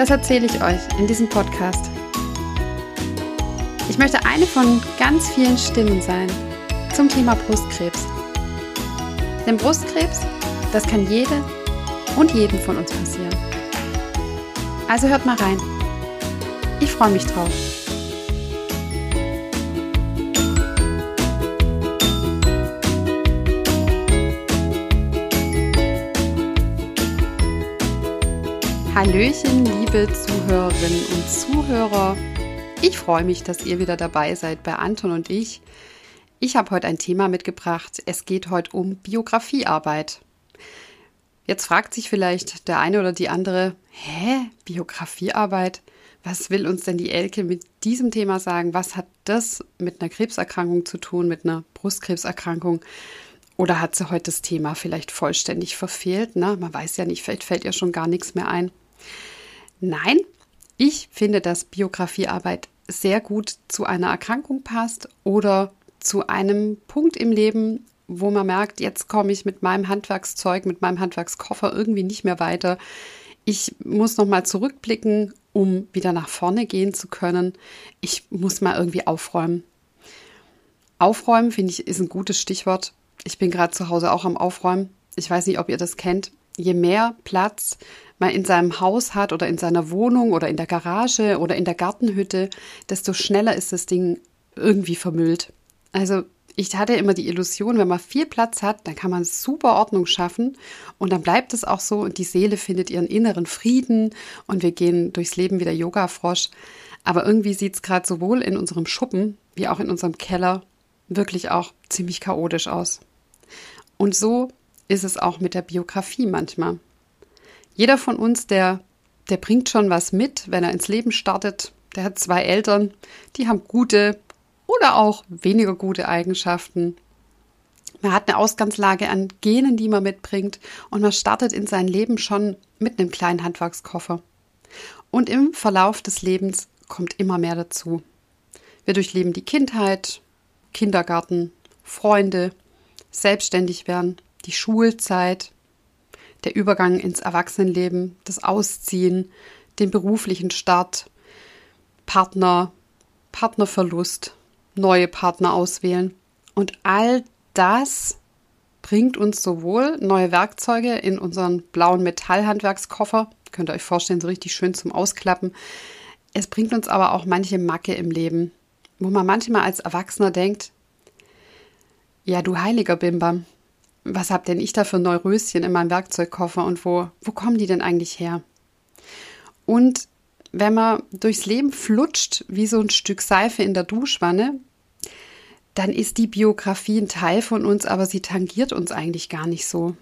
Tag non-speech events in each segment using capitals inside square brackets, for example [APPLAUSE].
das erzähle ich euch in diesem Podcast. Ich möchte eine von ganz vielen Stimmen sein zum Thema Brustkrebs. Denn Brustkrebs, das kann jede und jedem von uns passieren. Also hört mal rein. Ich freue mich drauf. Hallöchen, liebe Zuhörerinnen und Zuhörer. Ich freue mich, dass ihr wieder dabei seid bei Anton und ich. Ich habe heute ein Thema mitgebracht. Es geht heute um Biografiearbeit. Jetzt fragt sich vielleicht der eine oder die andere, hä, Biografiearbeit? Was will uns denn die Elke mit diesem Thema sagen? Was hat das mit einer Krebserkrankung zu tun, mit einer Brustkrebserkrankung? Oder hat sie heute das Thema vielleicht vollständig verfehlt? Ne? Man weiß ja nicht, vielleicht fällt ihr schon gar nichts mehr ein. Nein, ich finde, dass Biografiearbeit sehr gut zu einer Erkrankung passt oder zu einem Punkt im Leben, wo man merkt, jetzt komme ich mit meinem Handwerkszeug, mit meinem Handwerkskoffer irgendwie nicht mehr weiter. Ich muss noch mal zurückblicken, um wieder nach vorne gehen zu können. Ich muss mal irgendwie aufräumen. Aufräumen finde ich ist ein gutes Stichwort. Ich bin gerade zu Hause auch am Aufräumen. Ich weiß nicht, ob ihr das kennt. Je mehr Platz man in seinem Haus hat oder in seiner Wohnung oder in der Garage oder in der Gartenhütte, desto schneller ist das Ding irgendwie vermüllt. Also ich hatte immer die Illusion, wenn man viel Platz hat, dann kann man super Ordnung schaffen und dann bleibt es auch so und die Seele findet ihren inneren Frieden und wir gehen durchs Leben wie der Yoga-Frosch. Aber irgendwie sieht es gerade sowohl in unserem Schuppen wie auch in unserem Keller wirklich auch ziemlich chaotisch aus. Und so ist es auch mit der Biografie manchmal. Jeder von uns, der, der bringt schon was mit, wenn er ins Leben startet. Der hat zwei Eltern, die haben gute oder auch weniger gute Eigenschaften. Man hat eine Ausgangslage an Genen, die man mitbringt und man startet in sein Leben schon mit einem kleinen Handwerkskoffer. Und im Verlauf des Lebens kommt immer mehr dazu. Wir durchleben die Kindheit, Kindergarten, Freunde, selbstständig werden, die Schulzeit, der Übergang ins Erwachsenenleben, das Ausziehen, den beruflichen Start, Partner, Partnerverlust, neue Partner auswählen. Und all das bringt uns sowohl neue Werkzeuge in unseren blauen Metallhandwerkskoffer, könnt ihr euch vorstellen, so richtig schön zum Ausklappen. Es bringt uns aber auch manche Macke im Leben, wo man manchmal als Erwachsener denkt, ja, du heiliger Bimbam, was hab denn ich da für Neuröschen in meinem Werkzeugkoffer und wo, wo kommen die denn eigentlich her? Und wenn man durchs Leben flutscht wie so ein Stück Seife in der Duschwanne, dann ist die Biografie ein Teil von uns, aber sie tangiert uns eigentlich gar nicht so.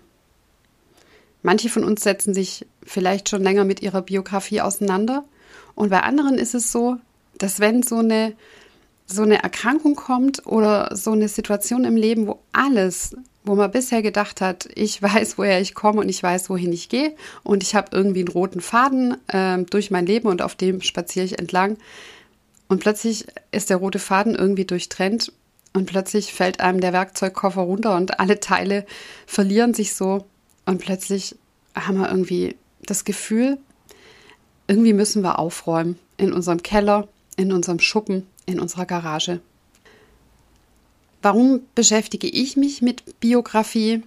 Manche von uns setzen sich vielleicht schon länger mit ihrer Biografie auseinander und bei anderen ist es so, dass wenn so eine so eine Erkrankung kommt oder so eine Situation im Leben, wo alles wo man bisher gedacht hat, ich [LAUGHS] weiß, woher ich komme und ich weiß, wohin ich gehe und ich habe irgendwie einen roten Faden äh, durch mein Leben und auf dem spaziere ich entlang. Und plötzlich ist der rote Faden irgendwie durchtrennt und plötzlich fällt einem der Werkzeugkoffer runter und alle Teile verlieren sich so und plötzlich haben wir irgendwie das Gefühl, irgendwie müssen wir aufräumen in unserem Keller, in unserem Schuppen, in unserer Garage. Warum beschäftige ich mich mit Biografie?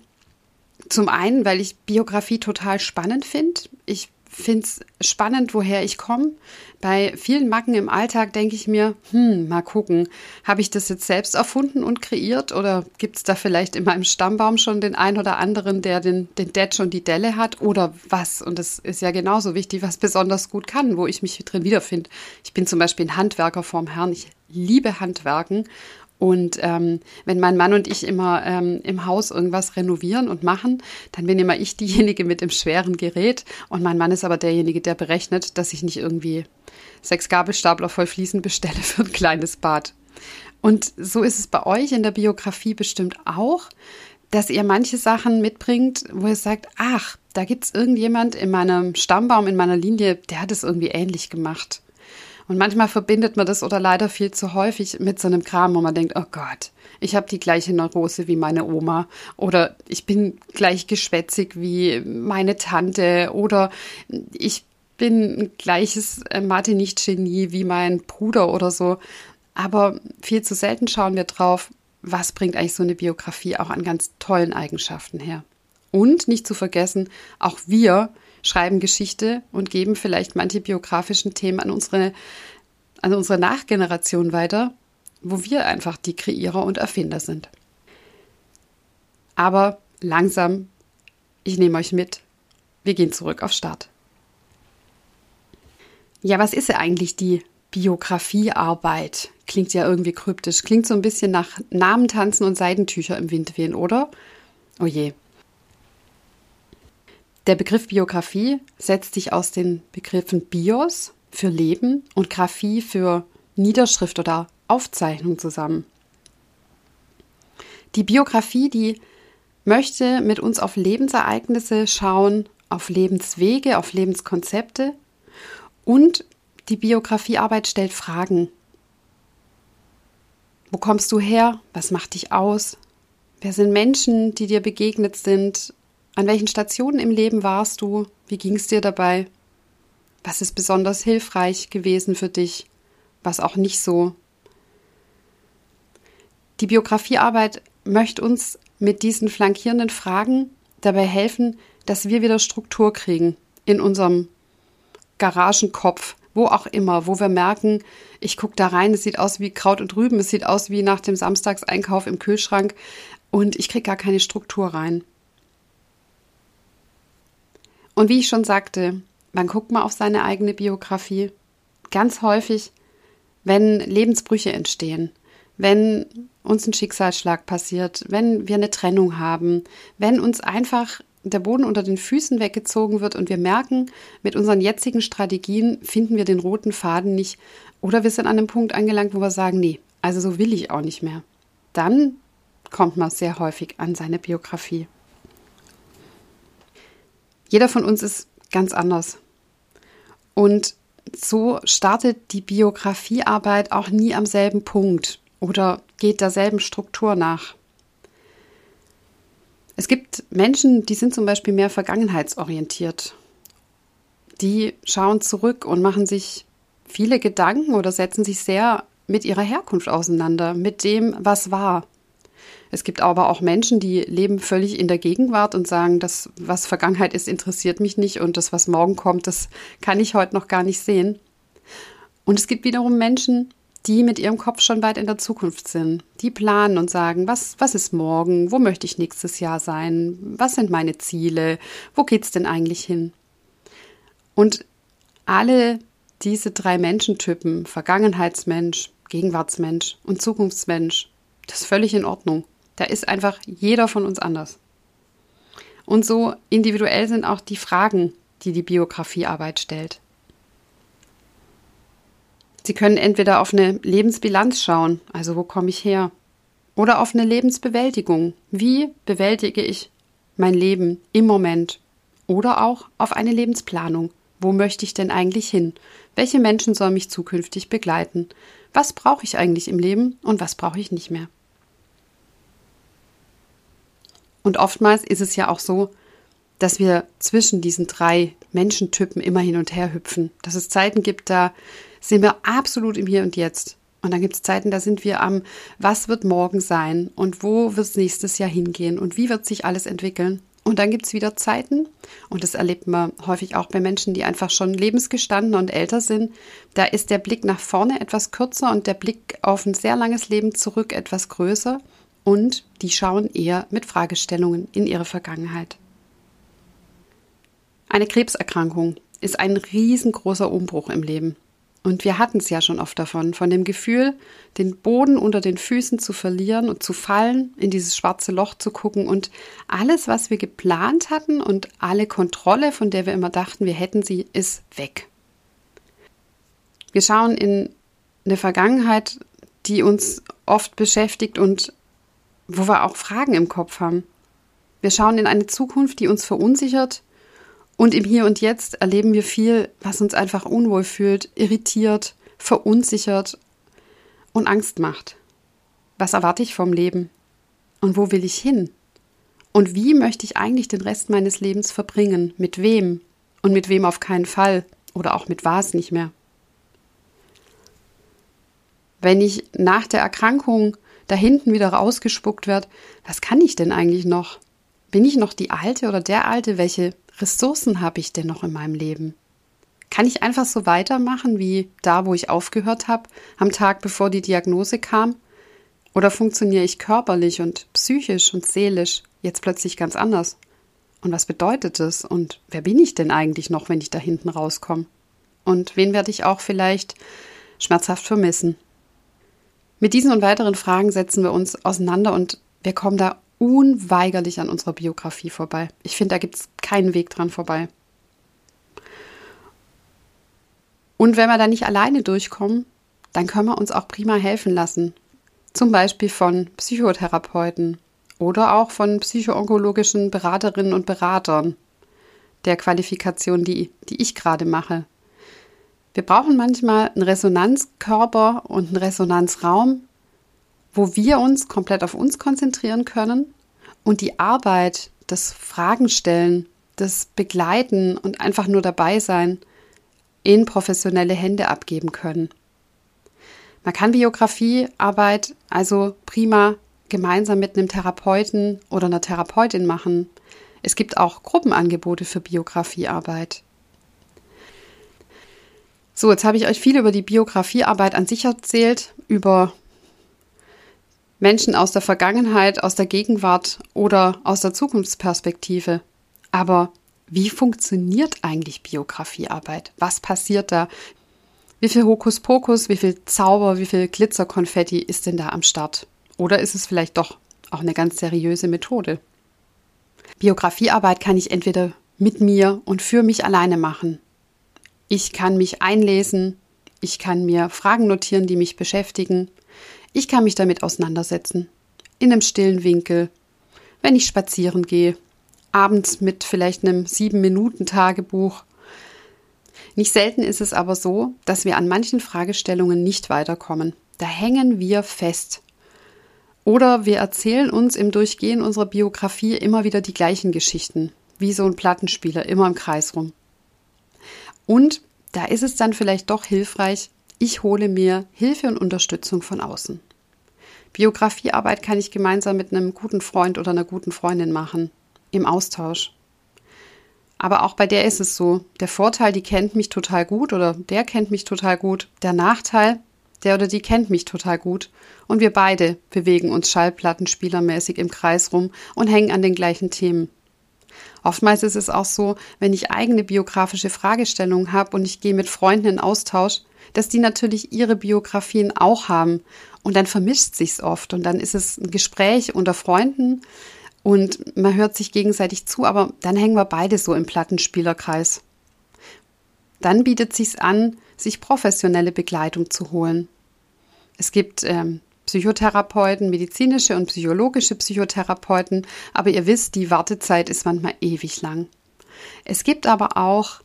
Zum einen, weil ich Biografie total spannend finde. Ich finde es spannend, woher ich komme. Bei vielen Macken im Alltag denke ich mir, hm, mal gucken, habe ich das jetzt selbst erfunden und kreiert oder gibt es da vielleicht in meinem Stammbaum schon den einen oder anderen, der den, den Detsch und die Delle hat oder was? Und das ist ja genauso wichtig, was besonders gut kann, wo ich mich drin wiederfinde. Ich bin zum Beispiel ein Handwerker vorm Herrn. Ich liebe Handwerken Und ähm, wenn mein Mann und ich immer ähm, im Haus irgendwas renovieren und machen, dann bin immer ich diejenige mit dem schweren Gerät und mein Mann ist aber derjenige, der berechnet, dass ich nicht irgendwie sechs Gabelstapler voll Fliesen bestelle [LAUGHS] für ein kleines Bad. Und so ist es bei euch in der Biografie bestimmt auch, dass ihr manche Sachen mitbringt, wo ihr sagt, ach, da gibt es irgendjemand in meinem Stammbaum, in meiner Linie, der hat es irgendwie ähnlich gemacht. Und manchmal verbindet man das oder leider viel zu häufig mit so einem Kram, wo man denkt, oh Gott, ich habe die gleiche Neurose wie meine Oma oder ich bin gleich geschwätzig wie meine Tante oder ich bin ein gleiches äh, Mathe-Nicht-Genie wie mein Bruder oder so. Aber viel zu selten schauen wir drauf, was bringt eigentlich so eine Biografie auch an ganz tollen Eigenschaften her. Und nicht zu vergessen, auch wir schreiben Geschichte und geben vielleicht manche biografischen Themen an unsere, an unsere Nachgeneration weiter, wo wir einfach die Kreierer und Erfinder sind. Aber langsam, ich nehme euch mit, wir gehen zurück auf Start. Ja, was ist ja eigentlich die Biografiearbeit? Klingt ja irgendwie kryptisch, klingt so ein bisschen nach Namentanzen und Seidentücher im Wind wehen, oder? Oh je, der Begriff Biografie setzt sich aus den Begriffen Bios für Leben und Graphie für Niederschrift oder Aufzeichnung zusammen. Die Biografie, die möchte mit uns auf Lebensereignisse schauen, auf Lebenswege, auf Lebenskonzepte und die Biografiearbeit stellt Fragen. Wo kommst du her? Was macht dich aus? Wer sind Menschen, die dir begegnet sind? An welchen Stationen im Leben warst du? Wie ging es dir dabei? Was ist besonders hilfreich gewesen für dich? Was auch nicht so? Die Biografiearbeit möchte uns mit diesen flankierenden Fragen dabei helfen, dass wir wieder Struktur kriegen in unserem Garagenkopf, wo auch immer, wo wir merken, ich gucke da rein, es sieht aus wie Kraut und Rüben, es sieht aus wie nach dem Samstagseinkauf im Kühlschrank und ich kriege gar keine Struktur rein. Und wie ich schon sagte, man guckt mal auf seine eigene Biografie. Ganz häufig, wenn Lebensbrüche entstehen, wenn uns ein Schicksalsschlag passiert, wenn wir eine Trennung haben, wenn uns einfach der Boden unter den Füßen weggezogen wird und wir merken, mit unseren jetzigen Strategien finden wir den roten Faden nicht oder wir sind an einem Punkt angelangt, wo wir sagen, nee, also so will ich auch nicht mehr. Dann kommt man sehr häufig an seine Biografie. Jeder von uns ist ganz anders. Und so startet die Biografiearbeit auch nie am selben Punkt oder geht derselben Struktur nach. Es gibt Menschen, die sind zum Beispiel mehr vergangenheitsorientiert. Die schauen zurück und machen sich viele Gedanken oder setzen sich sehr mit ihrer Herkunft auseinander, mit dem, was war. Es gibt aber auch Menschen, die leben völlig in der Gegenwart und sagen, das, was Vergangenheit ist, interessiert mich nicht und das, was morgen kommt, das kann ich heute noch gar nicht sehen. Und es gibt wiederum Menschen, die mit ihrem Kopf schon weit in der Zukunft sind. Die planen und sagen, was, was ist morgen? Wo möchte ich nächstes Jahr sein? Was sind meine Ziele? Wo geht es denn eigentlich hin? Und alle diese drei Menschentypen, Vergangenheitsmensch, Gegenwartsmensch und Zukunftsmensch, das ist völlig in Ordnung. Da ist einfach jeder von uns anders. Und so individuell sind auch die Fragen, die die Biografiearbeit stellt. Sie können entweder auf eine Lebensbilanz schauen, also wo komme ich her, oder auf eine Lebensbewältigung, wie bewältige ich mein Leben im Moment, oder auch auf eine Lebensplanung, wo möchte ich denn eigentlich hin, welche Menschen sollen mich zukünftig begleiten, was brauche ich eigentlich im Leben und was brauche ich nicht mehr. Und oftmals ist es ja auch so, dass wir zwischen diesen drei Menschentypen immer hin und her hüpfen. Dass es Zeiten gibt, da sind wir absolut im Hier und Jetzt. Und dann gibt es Zeiten, da sind wir am, was wird morgen sein und wo wird es nächstes Jahr hingehen und wie wird sich alles entwickeln. Und dann gibt es wieder Zeiten, und das erlebt man häufig auch bei Menschen, die einfach schon lebensgestanden und älter sind. Da ist der Blick nach vorne etwas kürzer und der Blick auf ein sehr langes Leben zurück etwas größer und die schauen eher mit Fragestellungen in ihre Vergangenheit. Eine Krebserkrankung ist ein riesengroßer Umbruch im Leben. Und wir hatten es ja schon oft davon, von dem Gefühl, den Boden unter den Füßen zu verlieren und zu fallen, in dieses schwarze Loch zu gucken und alles, was wir geplant hatten und alle Kontrolle, von der wir immer dachten, wir hätten sie, ist weg. Wir schauen in eine Vergangenheit, die uns oft beschäftigt und wo wir auch Fragen im Kopf haben. Wir schauen in eine Zukunft, die uns verunsichert und im Hier und Jetzt erleben wir viel, was uns einfach unwohl fühlt, irritiert, verunsichert und Angst macht. Was erwarte ich vom Leben? Und wo will ich hin? Und wie möchte ich eigentlich den Rest meines Lebens verbringen? Mit wem? Und mit wem auf keinen Fall? Oder auch mit was nicht mehr? Wenn ich nach der Erkrankung da hinten wieder rausgespuckt werde, was kann ich denn eigentlich noch? Bin ich noch die Alte oder der Alte? Welche Ressourcen habe ich denn noch in meinem Leben? Kann ich einfach so weitermachen wie da, wo ich aufgehört habe, am Tag bevor die Diagnose kam? Oder funktioniere ich körperlich und psychisch und seelisch jetzt plötzlich ganz anders? Und was bedeutet das? Und wer bin ich denn eigentlich noch, wenn ich da hinten rauskomme? Und wen werde ich auch vielleicht schmerzhaft vermissen? Mit diesen und weiteren Fragen setzen wir uns auseinander und wir kommen da unweigerlich an unserer Biografie vorbei. Ich finde, da gibt es keinen Weg dran vorbei. Und wenn wir da nicht alleine durchkommen, dann können wir uns auch prima helfen lassen. Zum Beispiel von Psychotherapeuten oder auch von psychoonkologischen Beraterinnen und Beratern der Qualifikation, die, die ich gerade mache. Wir brauchen manchmal einen Resonanzkörper und einen Resonanzraum, wo wir uns komplett auf uns konzentrieren können und die Arbeit, das Fragenstellen, das Begleiten und einfach nur dabei sein in professionelle Hände abgeben können. Man kann Biografiearbeit also prima gemeinsam mit einem Therapeuten oder einer Therapeutin machen. Es gibt auch Gruppenangebote für Biografiearbeit. So, jetzt habe ich euch viel über die Biografiearbeit an sich erzählt, über Menschen aus der Vergangenheit, aus der Gegenwart oder aus der Zukunftsperspektive. Aber wie funktioniert eigentlich Biografiearbeit? Was passiert da? Wie viel Hokuspokus, wie viel Zauber, wie viel Glitzerkonfetti ist denn da am Start? Oder ist es vielleicht doch auch eine ganz seriöse Methode? Biografiearbeit kann ich entweder mit mir und für mich alleine machen. Ich kann mich einlesen, ich kann mir Fragen notieren, die mich beschäftigen. Ich kann mich damit auseinandersetzen. In einem stillen Winkel, wenn ich spazieren gehe, abends mit vielleicht einem sieben Minuten Tagebuch. Nicht selten ist es aber so, dass wir an manchen Fragestellungen nicht weiterkommen. Da hängen wir fest. Oder wir erzählen uns im Durchgehen unserer Biografie immer wieder die gleichen Geschichten, wie so ein Plattenspieler, immer im Kreis rum. Und da ist es dann vielleicht doch hilfreich, ich hole mir Hilfe und Unterstützung von außen. Biografiearbeit kann ich gemeinsam mit einem guten Freund oder einer guten Freundin machen, im Austausch. Aber auch bei der ist es so, der Vorteil, die kennt mich total gut oder der kennt mich total gut. Der Nachteil, der oder die kennt mich total gut. Und wir beide bewegen uns schallplattenspielermäßig im Kreis rum und hängen an den gleichen Themen. Oftmals ist es auch so, wenn ich eigene biografische Fragestellungen habe und ich gehe mit Freunden in Austausch, dass die natürlich ihre Biografien auch haben. Und dann vermischt sich's oft und dann ist es ein Gespräch unter Freunden und man hört sich gegenseitig zu, aber dann hängen wir beide so im Plattenspielerkreis. Dann bietet sich's an, sich professionelle Begleitung zu holen. Es gibt ähm, Psychotherapeuten, medizinische und psychologische Psychotherapeuten, aber ihr wisst, die Wartezeit ist manchmal ewig lang. Es gibt aber auch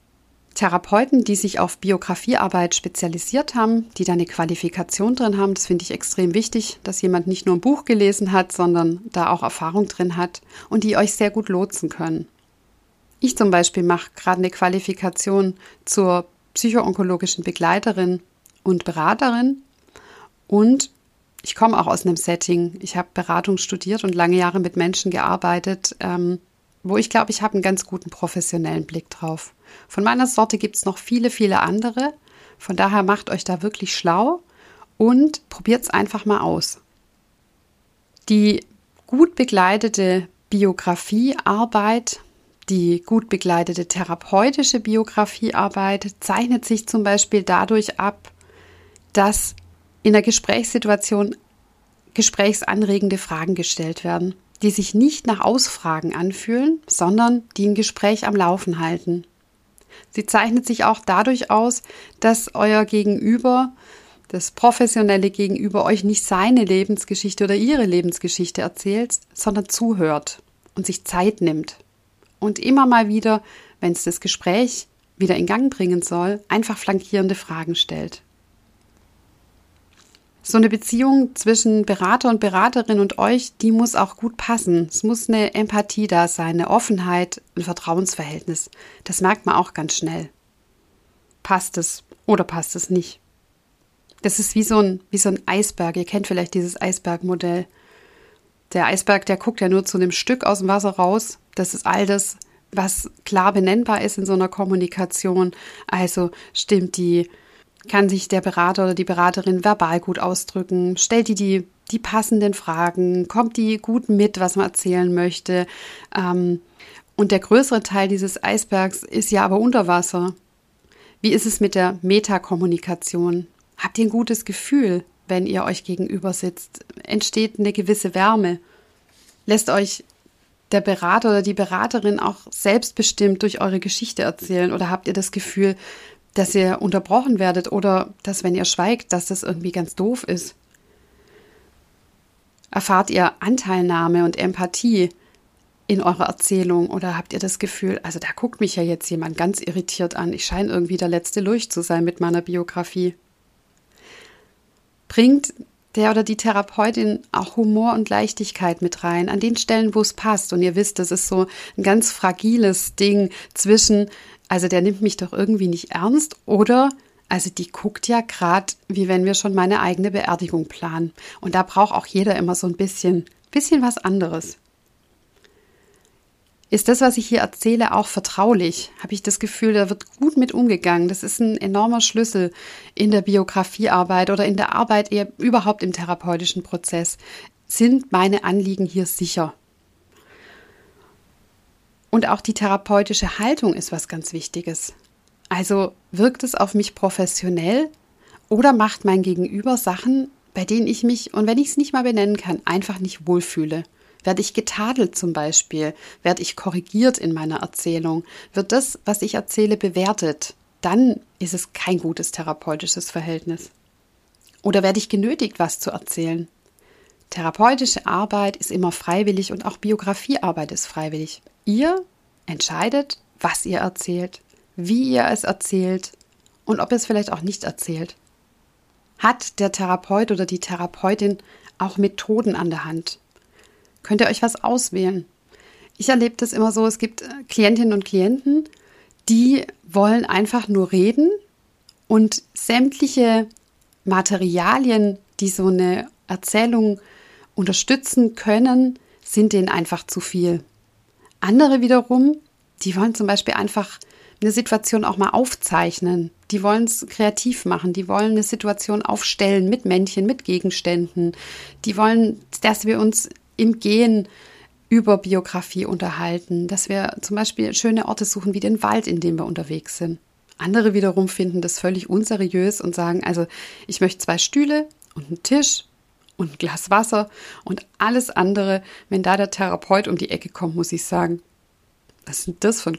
Therapeuten, die sich auf Biografiearbeit spezialisiert haben, die da eine Qualifikation drin haben. Das finde ich extrem wichtig, dass jemand nicht nur ein Buch gelesen hat, sondern da auch Erfahrung drin hat und die euch sehr gut lotsen können. Ich zum Beispiel mache gerade eine Qualifikation zur psychoonkologischen Begleiterin und Beraterin und ich komme auch aus einem Setting. Ich habe Beratung studiert und lange Jahre mit Menschen gearbeitet, ähm, wo ich glaube, ich habe einen ganz guten professionellen Blick drauf. Von meiner Sorte gibt es noch viele, viele andere. Von daher macht euch da wirklich schlau und probiert es einfach mal aus. Die gut begleitete Biografiearbeit, Die gut begleitete therapeutische Biografiearbeit zeichnet sich zum Beispiel dadurch ab, dass in der Gesprächssituation gesprächsanregende Fragen gestellt werden, die sich nicht nach Ausfragen anfühlen, sondern die ein Gespräch am Laufen halten. Sie zeichnet sich auch dadurch aus, dass euer Gegenüber, das professionelle Gegenüber, euch nicht seine Lebensgeschichte oder ihre Lebensgeschichte erzählt, sondern zuhört und sich Zeit nimmt. Und immer mal wieder, wenn es das Gespräch wieder in Gang bringen soll, einfach flankierende Fragen stellt. So eine Beziehung zwischen Berater und Beraterin und euch, die muss auch gut passen. Es muss eine Empathie da sein, eine Offenheit, ein Vertrauensverhältnis. Das merkt man auch ganz schnell. Passt es oder passt es nicht? Das ist wie so ein, wie so ein Eisberg. Ihr kennt vielleicht dieses Eisbergmodell. Der Eisberg, der guckt ja nur zu einem Stück aus dem Wasser raus. Das ist all das, was klar benennbar ist in so einer Kommunikation. Also stimmt die kann sich der Berater oder die Beraterin verbal gut ausdrücken, stellt die die, die passenden Fragen, kommt die gut mit, was man erzählen möchte. Ähm, und der größere Teil dieses Eisbergs ist ja aber unter Wasser. Wie ist es mit der Metakommunikation? Habt ihr ein gutes Gefühl, wenn ihr euch gegenüber sitzt? Entsteht eine gewisse Wärme? Lässt euch der Berater oder die Beraterin auch selbstbestimmt durch eure Geschichte erzählen? Oder habt ihr das Gefühl, dass ihr unterbrochen werdet oder dass, wenn ihr schweigt, dass das irgendwie ganz doof ist. Erfahrt ihr Anteilnahme und Empathie in eurer Erzählung oder habt ihr das Gefühl, also da guckt mich ja jetzt jemand ganz irritiert an, ich scheine irgendwie der letzte Lurch zu sein mit meiner Biografie. Bringt der oder die Therapeutin auch Humor und Leichtigkeit mit rein, an den Stellen, wo es passt. Und ihr wisst, das ist so ein ganz fragiles Ding zwischen also der nimmt mich doch irgendwie nicht ernst oder also die guckt ja gerade, wie wenn wir schon meine eigene Beerdigung planen. Und da braucht auch jeder immer so ein bisschen, bisschen was anderes. Ist das, was ich hier erzähle, auch vertraulich? Habe ich das Gefühl, da wird gut mit umgegangen? Das ist ein enormer Schlüssel in der Biografiearbeit oder in der Arbeit eher überhaupt im therapeutischen Prozess. Sind meine Anliegen hier sicher? Und auch die therapeutische Haltung ist was ganz Wichtiges. Also wirkt es auf mich professionell oder macht mein Gegenüber Sachen, bei denen ich mich, und wenn ich es nicht mal benennen kann, einfach nicht wohlfühle? Werde ich getadelt zum Beispiel? Werde ich korrigiert in meiner Erzählung? Wird das, was ich erzähle, bewertet? Dann ist es kein gutes therapeutisches Verhältnis. Oder werde ich genötigt, was zu erzählen? Therapeutische Arbeit ist immer freiwillig und auch Biografiearbeit ist freiwillig. Ihr entscheidet, was ihr erzählt, wie ihr es erzählt und ob ihr es vielleicht auch nicht erzählt. Hat der Therapeut oder die Therapeutin auch Methoden an der Hand? Könnt ihr euch was auswählen? Ich erlebe das immer so, es gibt äh, Klientinnen und Klienten, die wollen einfach nur reden und sämtliche Materialien, die so eine Erzählung unterstützen können, sind denen einfach zu viel. Andere wiederum, die wollen zum Beispiel einfach eine Situation auch mal aufzeichnen. Die wollen es kreativ machen. Die wollen eine Situation aufstellen mit Männchen, mit Gegenständen. Die wollen, dass wir uns im Gehen über Biografie unterhalten, dass wir zum Beispiel schöne Orte suchen wie den Wald, in dem wir unterwegs sind. Andere wiederum finden das völlig unseriös und sagen, also ich möchte zwei Stühle und einen Tisch und ein Glas Wasser und alles andere, wenn da der Therapeut um die Ecke kommt, muss ich sagen, was ist das für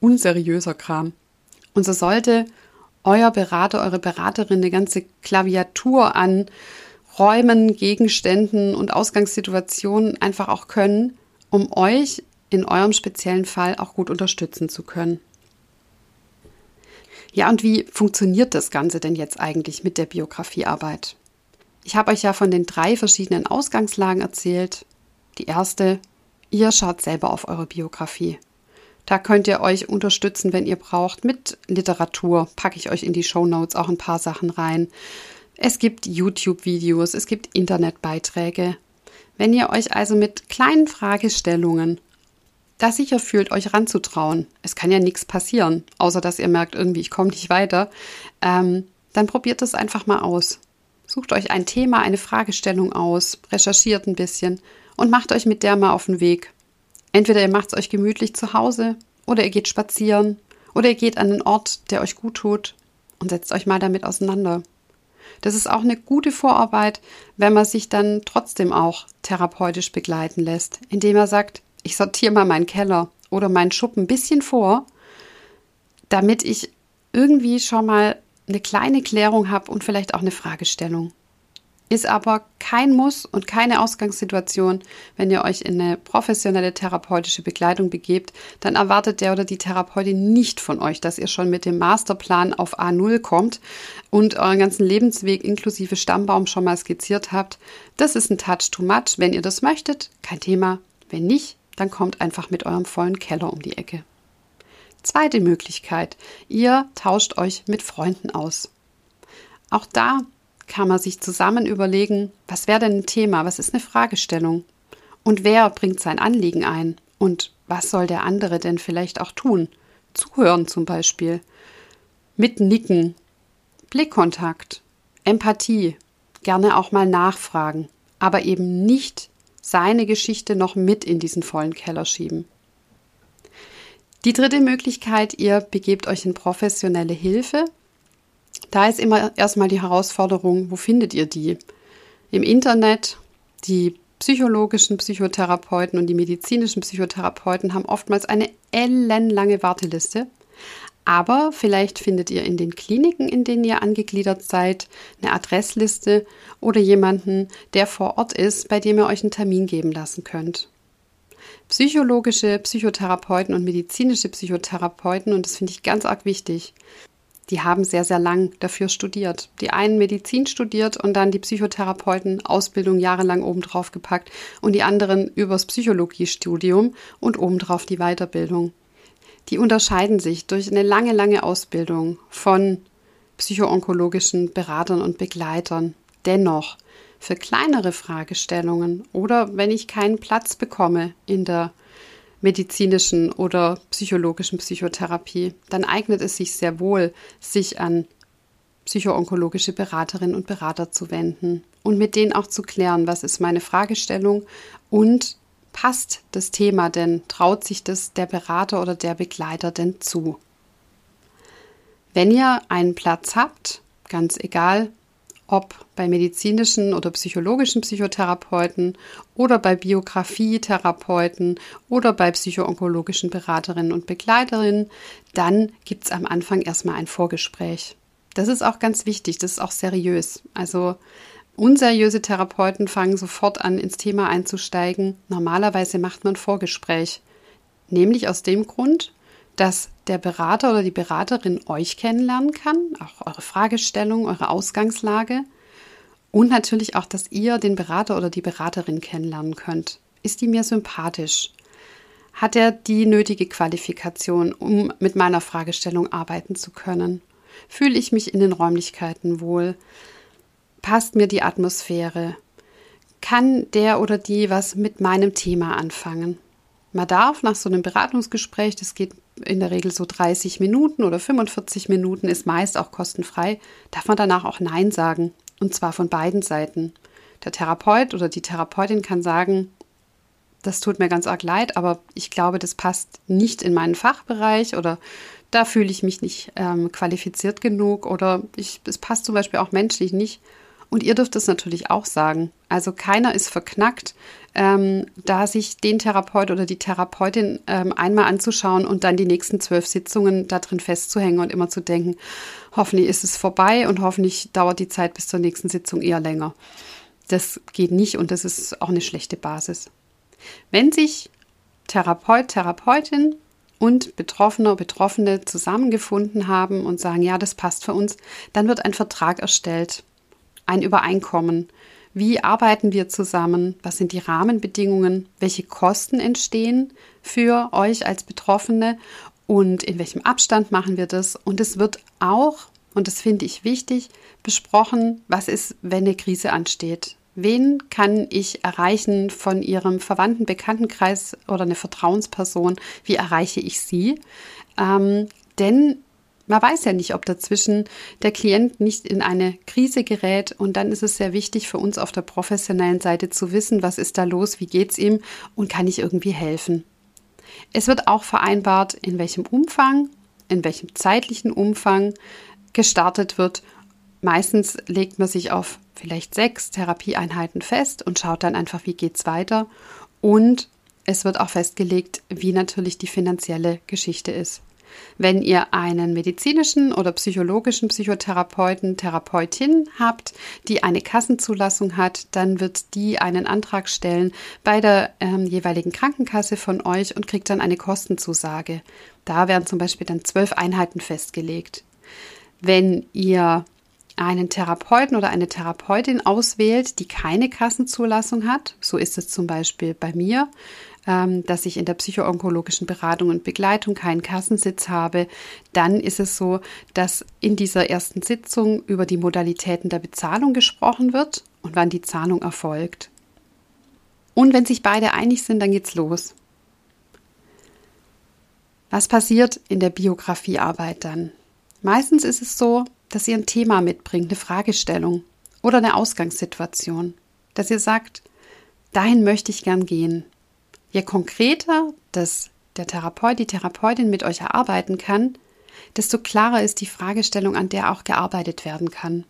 unseriöser Kram? Und so sollte euer Berater, eure Beraterin eine ganze Klaviatur an Räumen, Gegenständen und Ausgangssituationen einfach auch können, um euch in eurem speziellen Fall auch gut unterstützen zu können. Ja, und wie funktioniert das Ganze denn jetzt eigentlich mit der Biografiearbeit? Ich habe euch ja von den drei verschiedenen Ausgangslagen erzählt. Die erste, ihr schaut selber auf eure Biografie. Da könnt ihr euch unterstützen, wenn ihr braucht, mit Literatur. Packe ich euch in die Show Notes auch ein paar Sachen rein. Es gibt YouTube-Videos, es gibt Internetbeiträge. Wenn ihr euch also mit kleinen Fragestellungen da sicher fühlt, euch ranzutrauen, es kann ja nichts passieren, außer dass ihr merkt, irgendwie, ich komme nicht weiter, ähm, dann probiert es einfach mal aus. Sucht euch ein Thema, eine Fragestellung aus, recherchiert ein bisschen und macht euch mit der mal auf den Weg. Entweder ihr macht es euch gemütlich zu Hause oder ihr geht spazieren oder ihr geht an einen Ort, der euch gut tut und setzt euch mal damit auseinander. Das ist auch eine gute Vorarbeit, wenn man sich dann trotzdem auch therapeutisch begleiten lässt, indem er sagt, ich sortiere mal meinen Keller oder meinen Schuppen ein bisschen vor, damit ich irgendwie schon mal eine kleine Klärung habe und vielleicht auch eine Fragestellung. Ist aber kein Muss und keine Ausgangssituation, wenn ihr euch in eine professionelle therapeutische Begleitung begebt, dann erwartet der oder die Therapeutin nicht von euch, dass ihr schon mit dem Masterplan auf A0 kommt und euren ganzen Lebensweg inklusive Stammbaum schon mal skizziert habt. Das ist ein Touch too much. Wenn ihr das möchtet, kein Thema. Wenn nicht, dann kommt einfach mit eurem vollen Keller um die Ecke. Zweite Möglichkeit. Ihr tauscht euch mit Freunden aus. Auch da kann man sich zusammen überlegen, was wäre denn ein Thema, was ist eine Fragestellung und wer bringt sein Anliegen ein und was soll der andere denn vielleicht auch tun? Zuhören zum Beispiel, mitnicken, Blickkontakt, Empathie, gerne auch mal nachfragen, aber eben nicht seine Geschichte noch mit in diesen vollen Keller schieben. Die dritte Möglichkeit, ihr begebt euch in professionelle Hilfe. Da ist immer erstmal die Herausforderung, wo findet ihr die? Im Internet, die psychologischen Psychotherapeuten und die medizinischen Psychotherapeuten haben oftmals eine ellenlange Warteliste. Aber vielleicht findet ihr in den Kliniken, in denen ihr angegliedert seid, eine Adressliste oder jemanden, der vor Ort ist, bei dem ihr euch einen Termin geben lassen könnt psychologische Psychotherapeuten und medizinische Psychotherapeuten, und das finde ich ganz arg wichtig, die haben sehr, sehr lang dafür studiert. Die einen Medizin studiert und dann die Psychotherapeuten-Ausbildung jahrelang obendrauf gepackt und die anderen übers Psychologiestudium und obendrauf die Weiterbildung. Die unterscheiden sich durch eine lange, lange Ausbildung von psychoonkologischen Beratern und Begleitern. Dennoch für kleinere Fragestellungen oder wenn ich keinen Platz bekomme in der medizinischen oder psychologischen Psychotherapie, dann eignet es sich sehr wohl, sich an psychoonkologische Beraterinnen und Berater zu wenden und mit denen auch zu klären, was ist meine Fragestellung und passt das Thema denn, traut sich das der Berater oder der Begleiter denn zu. Wenn ihr einen Platz habt, ganz egal, ob bei medizinischen oder psychologischen Psychotherapeuten oder bei Biografietherapeuten oder bei psychoonkologischen Beraterinnen und Begleiterinnen, dann gibt es am Anfang erstmal ein Vorgespräch. Das ist auch ganz wichtig, das ist auch seriös. Also unseriöse Therapeuten fangen sofort an, ins Thema einzusteigen. Normalerweise macht man Vorgespräch. Nämlich aus dem Grund, dass der Berater oder die Beraterin euch kennenlernen kann, auch eure Fragestellung, eure Ausgangslage und natürlich auch, dass ihr den Berater oder die Beraterin kennenlernen könnt. Ist die mir sympathisch? Hat er die nötige Qualifikation, um mit meiner Fragestellung arbeiten zu können? Fühle ich mich in den Räumlichkeiten wohl? Passt mir die Atmosphäre? Kann der oder die was mit meinem Thema anfangen? Man darf nach so einem Beratungsgespräch, das geht in der Regel so 30 Minuten oder 45 Minuten, ist meist auch kostenfrei, darf man danach auch Nein sagen. Und zwar von beiden Seiten. Der Therapeut oder die Therapeutin kann sagen, das tut mir ganz arg leid, aber ich glaube, das passt nicht in meinen Fachbereich oder da fühle ich mich nicht ähm, qualifiziert genug oder es passt zum Beispiel auch menschlich nicht. Und ihr dürft es natürlich auch sagen. Also keiner ist verknackt, ähm, da sich den Therapeut oder die Therapeutin ähm, einmal anzuschauen und dann die nächsten zwölf Sitzungen da drin festzuhängen und immer zu denken, hoffentlich ist es vorbei und hoffentlich dauert die Zeit bis zur nächsten Sitzung eher länger. Das geht nicht und das ist auch eine schlechte Basis. Wenn sich Therapeut, Therapeutin und Betroffener, Betroffene zusammengefunden haben und sagen, ja, das passt für uns, dann wird ein Vertrag erstellt ein Übereinkommen. Wie arbeiten wir zusammen? Was sind die Rahmenbedingungen? Welche Kosten entstehen für euch als Betroffene? Und in welchem Abstand machen wir das? Und es wird auch, und das finde ich wichtig, besprochen, was ist, wenn eine Krise ansteht. Wen kann ich erreichen von Ihrem Verwandten, Bekanntenkreis oder eine Vertrauensperson? Wie erreiche ich sie? Ähm, denn man weiß ja nicht, ob dazwischen der Klient nicht in eine Krise gerät. Und dann ist es sehr wichtig für uns auf der professionellen Seite zu wissen, was ist da los, wie geht's ihm und kann ich irgendwie helfen. Es wird auch vereinbart, in welchem Umfang, in welchem zeitlichen Umfang gestartet wird. Meistens legt man sich auf vielleicht sechs Therapieeinheiten fest und schaut dann einfach, wie geht's weiter. Und es wird auch festgelegt, wie natürlich die finanzielle Geschichte ist. Wenn ihr einen medizinischen oder psychologischen Psychotherapeuten, Therapeutin habt, die eine Kassenzulassung hat, dann wird die einen Antrag stellen bei der ähm, jeweiligen Krankenkasse von euch und kriegt dann eine Kostenzusage. Da werden zum Beispiel dann zwölf Einheiten festgelegt. Wenn ihr einen Therapeuten oder eine Therapeutin auswählt, die keine Kassenzulassung hat, so ist es zum Beispiel bei mir, ähm, dass ich in der psychoonkologischen Beratung und Begleitung keinen Kassensitz habe, dann ist es so, dass in dieser ersten Sitzung über die Modalitäten der Bezahlung gesprochen wird und wann die Zahlung erfolgt. Und wenn sich beide einig sind, dann geht's los. Was passiert in der Biografiearbeit dann? Meistens ist es so, dass ihr ein Thema mitbringt, eine Fragestellung oder eine Ausgangssituation, dass ihr sagt, dahin möchte ich gern gehen. Je konkreter das der Therapeut, die Therapeutin mit euch erarbeiten kann, desto klarer ist die Fragestellung, an der auch gearbeitet werden kann.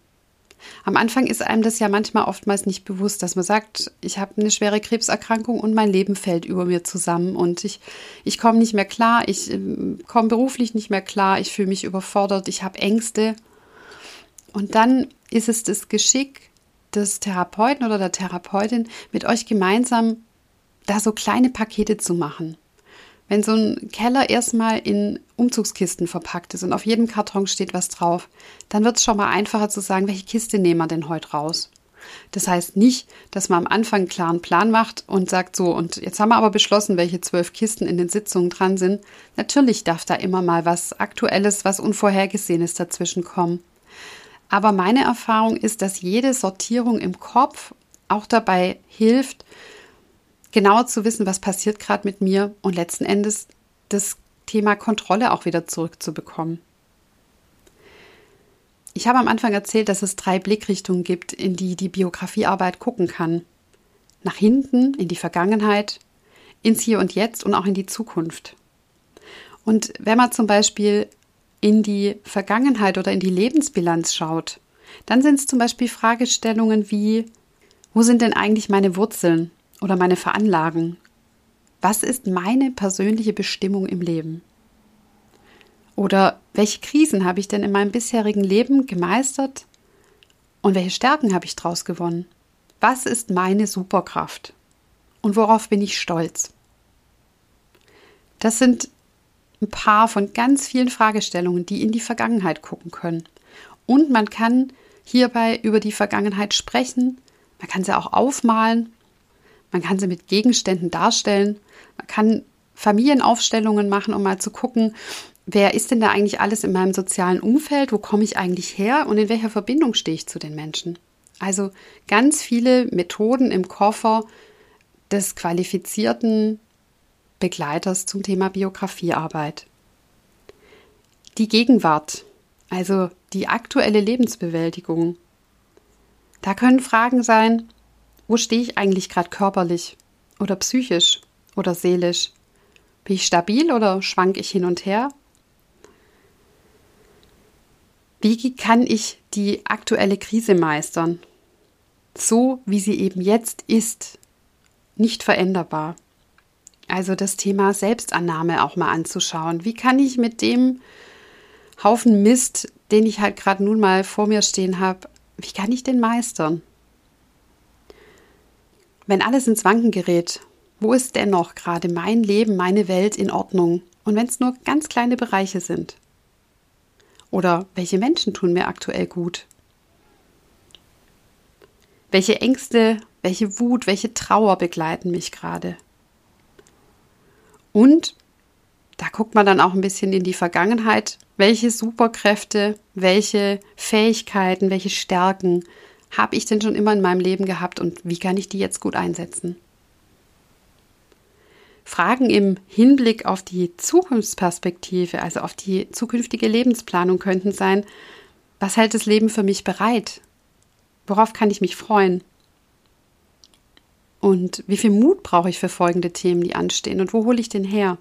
Am Anfang ist einem das ja manchmal oftmals nicht bewusst, dass man sagt, ich habe eine schwere Krebserkrankung und mein Leben fällt über mir zusammen und ich, ich komme nicht mehr klar, ich äh, komme beruflich nicht mehr klar, ich fühle mich überfordert, ich habe Ängste. Und dann ist es das Geschick des Therapeuten oder der Therapeutin, mit euch gemeinsam da so kleine Pakete zu machen. Wenn so ein Keller erstmal in Umzugskisten verpackt ist und auf jedem Karton steht was drauf, dann wird es schon mal einfacher zu sagen, welche Kiste nehmen wir denn heute raus. Das heißt nicht, dass man am Anfang einen klaren Plan macht und sagt so, und jetzt haben wir aber beschlossen, welche zwölf Kisten in den Sitzungen dran sind. Natürlich darf da immer mal was Aktuelles, was Unvorhergesehenes dazwischen kommen. Aber meine Erfahrung ist, dass jede Sortierung im Kopf auch dabei hilft, genauer zu wissen, was passiert gerade mit mir und letzten Endes das Thema Kontrolle auch wieder zurückzubekommen. Ich habe am Anfang erzählt, dass es drei Blickrichtungen gibt, in die die Biografiearbeit gucken kann. Nach hinten, in die Vergangenheit, ins Hier und Jetzt und auch in die Zukunft. Und wenn man zum Beispiel in die Vergangenheit oder in die Lebensbilanz schaut, dann sind es zum Beispiel Fragestellungen wie, wo sind denn eigentlich meine Wurzeln? Oder meine Veranlagen? Was ist meine persönliche Bestimmung im Leben? Oder welche Krisen habe ich denn in meinem bisherigen Leben gemeistert und welche Stärken habe ich daraus gewonnen? Was ist meine Superkraft? Und worauf bin ich stolz? Das sind ein paar von ganz vielen Fragestellungen, die in die Vergangenheit gucken können. Und man kann hierbei über die Vergangenheit sprechen, man kann sie auch aufmalen man kann sie mit Gegenständen darstellen. Man kann Familienaufstellungen machen, um mal zu gucken, wer ist denn da eigentlich alles in meinem sozialen Umfeld? Wo komme ich eigentlich her? Und in welcher Verbindung stehe ich zu den Menschen? Also ganz viele Methoden im Koffer des qualifizierten Begleiters zum Thema Biografiearbeit. Die Gegenwart, also die aktuelle Lebensbewältigung. Da können Fragen sein, wo stehe ich eigentlich gerade körperlich oder psychisch oder seelisch? Bin ich stabil oder schwank ich hin und her? Wie kann ich die aktuelle Krise meistern? So wie sie eben jetzt ist, nicht veränderbar. Also das Thema Selbstannahme auch mal anzuschauen. Wie kann ich mit dem Haufen Mist, den ich halt gerade nun mal vor mir stehen habe, wie kann ich den meistern? Wenn alles ins Wanken gerät, wo ist dennoch gerade mein Leben, meine Welt in Ordnung? Und wenn es nur ganz kleine Bereiche sind? Oder welche Menschen tun mir aktuell gut? Welche Ängste, welche Wut, welche Trauer begleiten mich gerade? Und da guckt man dann auch ein bisschen in die Vergangenheit, welche Superkräfte, welche Fähigkeiten, welche Stärken habe ich denn schon immer in meinem Leben gehabt und wie kann ich die jetzt gut einsetzen? Fragen im Hinblick auf die Zukunftsperspektive, also auf die zukünftige Lebensplanung könnten sein, was hält das Leben für mich bereit? Worauf kann ich mich freuen? Und wie viel Mut brauche ich für folgende Themen, die anstehen? Und wo hole ich den her?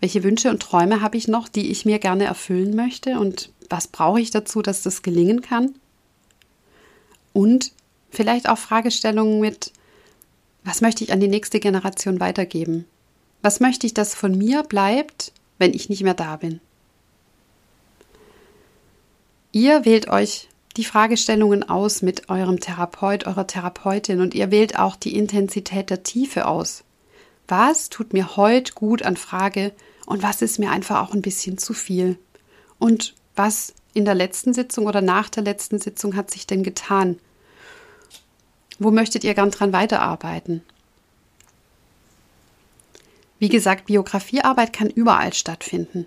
Welche Wünsche und Träume habe ich noch, die ich mir gerne erfüllen möchte und was brauche ich dazu, dass das gelingen kann? Und vielleicht auch Fragestellungen mit, was möchte ich an die nächste Generation weitergeben? Was möchte ich, dass von mir bleibt, wenn ich nicht mehr da bin? Ihr wählt euch die Fragestellungen aus mit eurem Therapeut, eurer Therapeutin und ihr wählt auch die Intensität der Tiefe aus. Was tut mir heute gut an Frage und was ist mir einfach auch ein bisschen zu viel? Und was in der letzten Sitzung oder nach der letzten Sitzung hat sich denn getan? Wo möchtet ihr gern dran weiterarbeiten? Wie gesagt, Biografiearbeit kann überall stattfinden.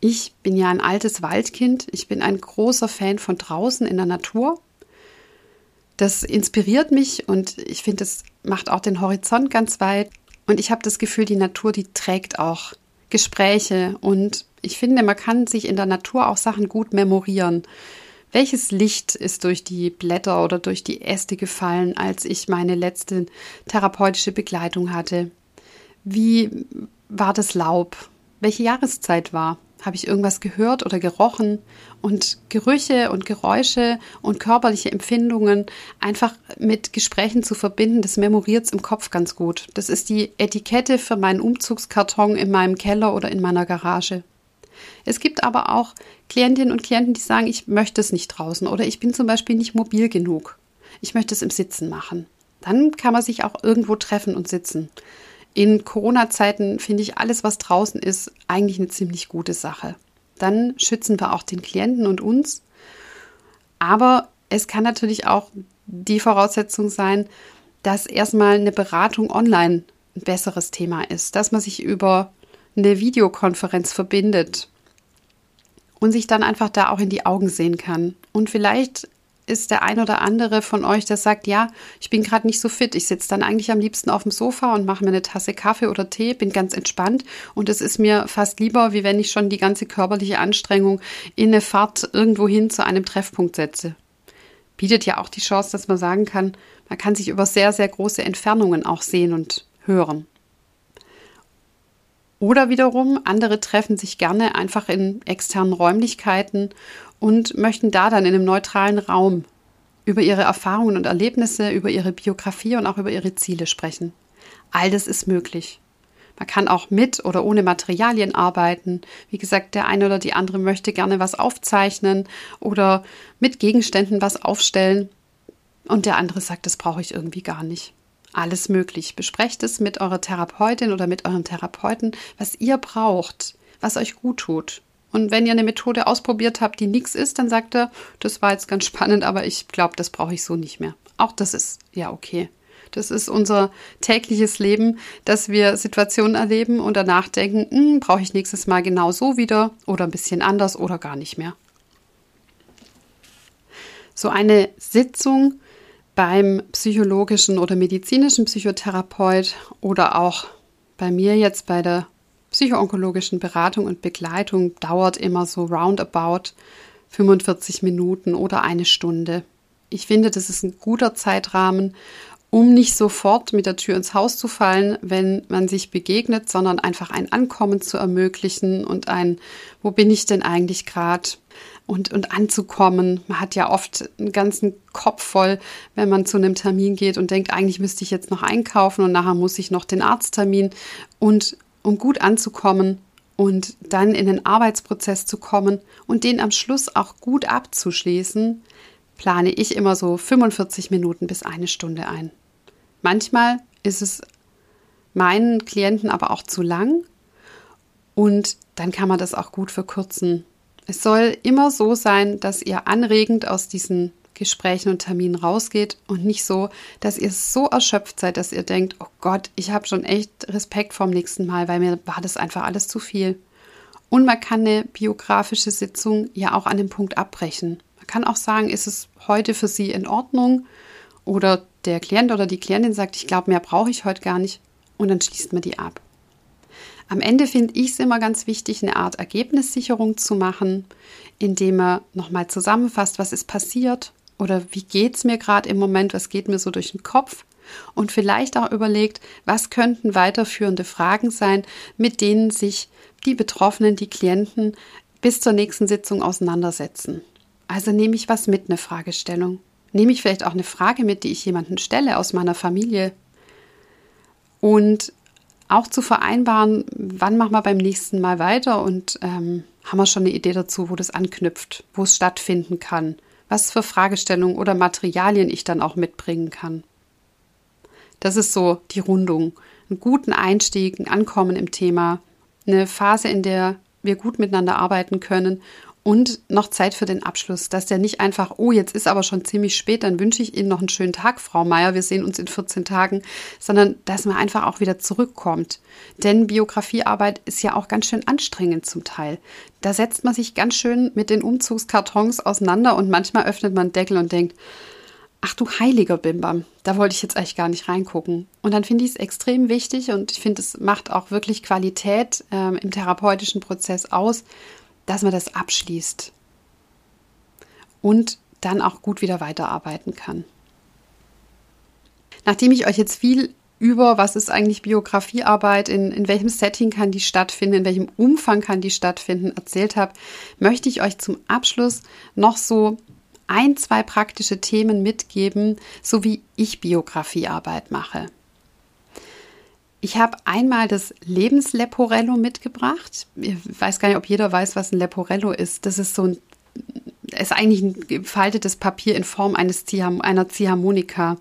Ich bin ja ein altes Waldkind. Ich bin ein großer Fan von draußen in der Natur. Das inspiriert mich und ich finde, es macht auch den Horizont ganz weit. Und ich habe das Gefühl, die Natur, die trägt auch Gespräche. Und ich finde, man kann sich in der Natur auch Sachen gut memorieren. Welches Licht ist durch die Blätter oder durch die Äste gefallen, als ich meine letzte therapeutische Begleitung hatte? Wie war das Laub? Welche Jahreszeit war? Habe ich irgendwas gehört oder gerochen? Und Gerüche und Geräusche und körperliche Empfindungen einfach mit Gesprächen zu verbinden, das memoriert es im Kopf ganz gut. Das ist die Etikette für meinen Umzugskarton in meinem Keller oder in meiner Garage. Es gibt aber auch Klientinnen und Klienten, die sagen, ich möchte es nicht draußen oder ich bin zum Beispiel nicht mobil genug. Ich möchte es im Sitzen machen. Dann kann man sich auch irgendwo treffen und sitzen. In Corona-Zeiten finde ich alles, was draußen ist, eigentlich eine ziemlich gute Sache. Dann schützen wir auch den Klienten und uns. Aber es kann natürlich auch die Voraussetzung sein, dass erstmal eine Beratung online ein besseres Thema ist, dass man sich über eine Videokonferenz verbindet und sich dann einfach da auch in die Augen sehen kann. Und vielleicht ist der ein oder andere von euch, der sagt, ja, ich bin gerade nicht so fit. Ich sitze dann eigentlich am liebsten auf dem Sofa und mache mir eine Tasse Kaffee oder Tee, bin ganz entspannt und es ist mir fast lieber, wie wenn ich schon die ganze körperliche Anstrengung in eine Fahrt irgendwo hin zu einem Treffpunkt setze. Bietet ja auch die Chance, dass man sagen kann, man kann sich über sehr, sehr große Entfernungen auch sehen und hören. Oder wiederum, andere treffen sich gerne einfach in externen Räumlichkeiten und möchten da dann in einem neutralen Raum über ihre Erfahrungen und Erlebnisse, über ihre Biografie und auch über ihre Ziele sprechen. All das ist möglich. Man kann auch mit oder ohne Materialien arbeiten. Wie gesagt, der eine oder die andere möchte gerne was aufzeichnen oder mit Gegenständen was aufstellen. Und der andere sagt, das brauche ich irgendwie gar nicht. Alles möglich. Besprecht es mit eurer Therapeutin oder mit eurem Therapeuten, was ihr braucht, was euch gut tut. Und wenn ihr eine Methode ausprobiert habt, die nichts ist, dann sagt er, das war jetzt ganz spannend, aber ich glaube, das brauche ich so nicht mehr. Auch das ist ja okay. Das ist unser tägliches Leben, dass wir Situationen erleben und danach denken, hm, brauche ich nächstes Mal genau so wieder oder ein bisschen anders oder gar nicht mehr. So eine Sitzung beim psychologischen oder medizinischen Psychotherapeut oder auch bei mir jetzt bei der psychoonkologischen Beratung und Begleitung dauert immer so roundabout 45 Minuten oder eine Stunde. Ich finde, das ist ein guter Zeitrahmen, um nicht sofort mit der Tür ins Haus zu fallen, wenn man sich begegnet, sondern einfach ein Ankommen zu ermöglichen und ein, wo bin ich denn eigentlich gerade? Und, und anzukommen. Man hat ja oft einen ganzen Kopf voll, wenn man zu einem Termin geht und denkt, eigentlich müsste ich jetzt noch einkaufen und nachher muss ich noch den Arzttermin. Und um gut anzukommen und dann in den Arbeitsprozess zu kommen und den am Schluss auch gut abzuschließen, plane ich immer so 45 Minuten bis eine Stunde ein. Manchmal ist es meinen Klienten aber auch zu lang und dann kann man das auch gut verkürzen. Es soll immer so sein, dass ihr anregend aus diesen Gesprächen und Terminen rausgeht und nicht so, dass ihr so erschöpft seid, dass ihr denkt, oh Gott, ich habe schon echt Respekt vorm nächsten Mal, weil mir war das einfach alles zu viel. Und man kann eine biografische Sitzung ja auch an dem Punkt abbrechen. Man kann auch sagen, ist es heute für Sie in Ordnung? Oder der Klient oder die Klientin sagt, ich glaube, mehr brauche ich heute gar nicht. Und dann schließt man die ab. Am Ende finde ich es immer ganz wichtig, eine Art Ergebnissicherung zu machen, indem man nochmal zusammenfasst, was ist passiert, oder wie geht es mir gerade im Moment, was geht mir so durch den Kopf und vielleicht auch überlegt, was könnten weiterführende Fragen sein, mit denen sich die Betroffenen, die Klienten bis zur nächsten Sitzung auseinandersetzen. Also nehme ich was mit, eine Fragestellung. Nehme ich vielleicht auch eine Frage mit, die ich jemanden stelle aus meiner Familie. Und auch zu vereinbaren, wann machen wir beim nächsten Mal weiter und ähm, haben wir schon eine Idee dazu, wo das anknüpft, wo es stattfinden kann, was für Fragestellungen oder Materialien ich dann auch mitbringen kann. Das ist so die Rundung. Einen guten Einstieg, ein Ankommen im Thema, eine Phase, in der wir gut miteinander arbeiten können und noch Zeit für den Abschluss, dass der nicht einfach, oh, jetzt ist aber schon ziemlich spät, dann wünsche ich Ihnen noch einen schönen Tag, Frau Meier, wir sehen uns in 14 Tagen, sondern dass man einfach auch wieder zurückkommt. Denn Biografiearbeit ist ja auch ganz schön anstrengend zum Teil. Da setzt man sich ganz schön mit den Umzugskartons auseinander und manchmal öffnet man Deckel und denkt, ach du heiliger Bimbam, da wollte ich jetzt eigentlich gar nicht reingucken. Und dann finde ich es extrem wichtig und ich finde, es macht auch wirklich Qualität ähm, im therapeutischen Prozess aus, dass man das abschließt und dann auch gut wieder weiterarbeiten kann. Nachdem ich euch jetzt viel über, was ist eigentlich Biografiearbeit, in, in welchem Setting kann die stattfinden, in welchem Umfang kann die stattfinden, erzählt habe, möchte ich euch zum Abschluss noch so ein, zwei praktische Themen mitgeben, so wie ich Biografiearbeit mache. Ich habe einmal das Lebensleporello mitgebracht. Ich weiß gar nicht, ob jeder weiß, was ein Leporello ist. Das ist so ein ist eigentlich ein gefaltetes Papier in Form eines einer Ziehharmonika.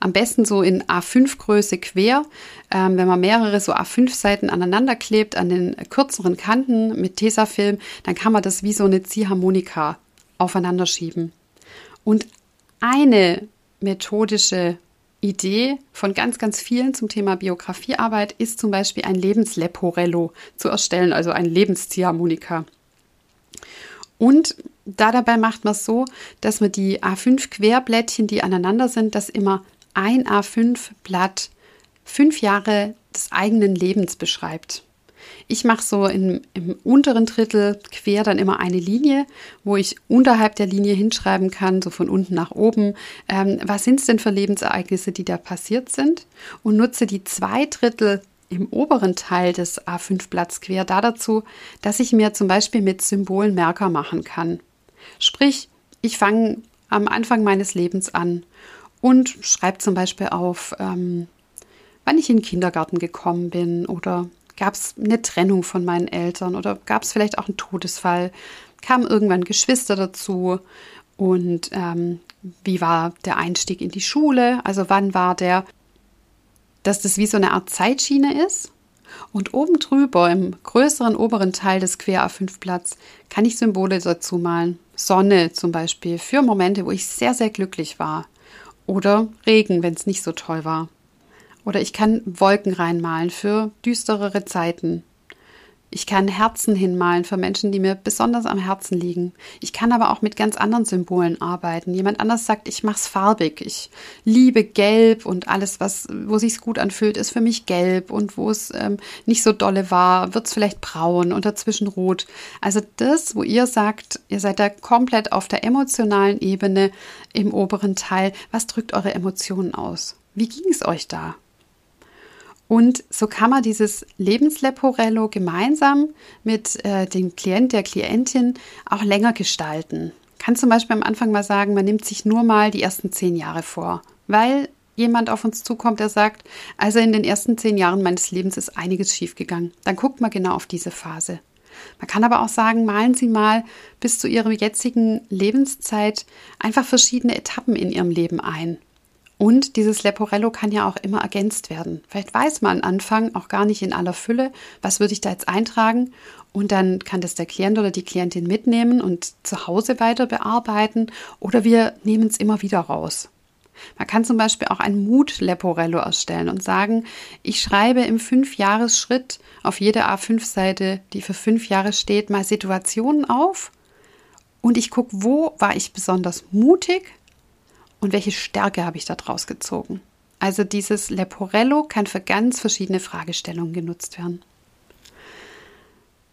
Am besten so in A5-Größe quer. Ähm, wenn man mehrere so A5-Seiten aneinander klebt, an den kürzeren Kanten mit Tesafilm, dann kann man das wie so eine Ziehharmonika aufeinander schieben. Und eine methodische Idee von ganz, ganz vielen zum Thema Biografiearbeit ist zum Beispiel ein Lebensleporello zu erstellen, also ein Lebensziehharmonika. Und da dabei macht man es so, dass man die A5 Querblättchen, die aneinander sind, dass immer ein A5 Blatt fünf Jahre des eigenen Lebens beschreibt. Ich mache so im, im unteren Drittel quer dann immer eine Linie, wo ich unterhalb der Linie hinschreiben kann, so von unten nach oben, ähm, was sind es denn für Lebensereignisse, die da passiert sind und nutze die zwei Drittel im oberen Teil des A5-Blatts quer da dazu, dass ich mir zum Beispiel mit Symbolen Merker machen kann. Sprich, ich fange am Anfang meines Lebens an und schreibe zum Beispiel auf, ähm, wann ich in den Kindergarten gekommen bin oder Gab es eine Trennung von meinen Eltern oder gab es vielleicht auch einen Todesfall? Kamen irgendwann Geschwister dazu? Und ähm, wie war der Einstieg in die Schule? Also wann war der, dass das wie so eine Art Zeitschiene ist? Und oben drüber, im größeren oberen Teil des Quer A5-Blatts, kann ich Symbole dazu malen. Sonne zum Beispiel für Momente, wo ich sehr, sehr glücklich war. Oder Regen, wenn es nicht so toll war. Oder ich kann Wolken reinmalen für düsterere Zeiten. Ich kann Herzen hinmalen für Menschen, die mir besonders am Herzen liegen. Ich kann aber auch mit ganz anderen Symbolen arbeiten. Jemand anders sagt, ich mache es farbig. Ich liebe Gelb und alles, was, wo sich's gut anfühlt, ist für mich Gelb und wo es ähm, nicht so dolle war, wird es vielleicht braun und dazwischen rot. Also das, wo ihr sagt, ihr seid da komplett auf der emotionalen Ebene im oberen Teil. Was drückt eure Emotionen aus? Wie ging es euch da? Und so kann man dieses Lebensleporello gemeinsam mit äh, dem Klient, der Klientin auch länger gestalten. Kann zum Beispiel am Anfang mal sagen, man nimmt sich nur mal die ersten zehn Jahre vor, weil jemand auf uns zukommt, der sagt, also in den ersten zehn Jahren meines Lebens ist einiges schiefgegangen. Dann guckt man genau auf diese Phase. Man kann aber auch sagen, malen Sie mal bis zu Ihrer jetzigen Lebenszeit einfach verschiedene Etappen in Ihrem Leben ein. Und dieses Leporello kann ja auch immer ergänzt werden. Vielleicht weiß man am Anfang auch gar nicht in aller Fülle, was würde ich da jetzt eintragen. Und dann kann das der Klient oder die Klientin mitnehmen und zu Hause weiter bearbeiten. Oder wir nehmen es immer wieder raus. Man kann zum Beispiel auch ein Mut-Leporello erstellen und sagen, ich schreibe im Fünf-Jahres-Schritt auf jede A5-Seite, die für fünf Jahre steht, mal Situationen auf und ich gucke, wo war ich besonders mutig und welche Stärke habe ich daraus gezogen. Also dieses Leporello kann für ganz verschiedene Fragestellungen genutzt werden.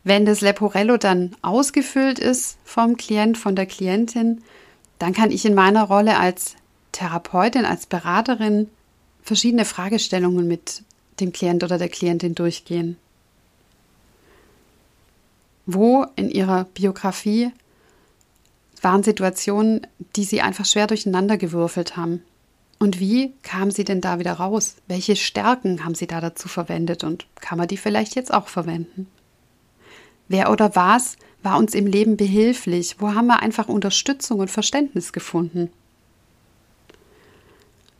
Wenn das Leporello dann ausgefüllt ist vom Klient, von der Klientin, dann kann ich in meiner Rolle als Therapeutin, als Beraterin verschiedene Fragestellungen mit dem Klient oder der Klientin durchgehen. Wo in ihrer Biografie waren Situationen, die sie einfach schwer durcheinander gewürfelt haben? Und wie kamen sie denn da wieder raus? Welche Stärken haben sie da dazu verwendet und kann man die vielleicht jetzt auch verwenden? Wer oder was war uns im Leben behilflich? Wo haben wir einfach Unterstützung und Verständnis gefunden?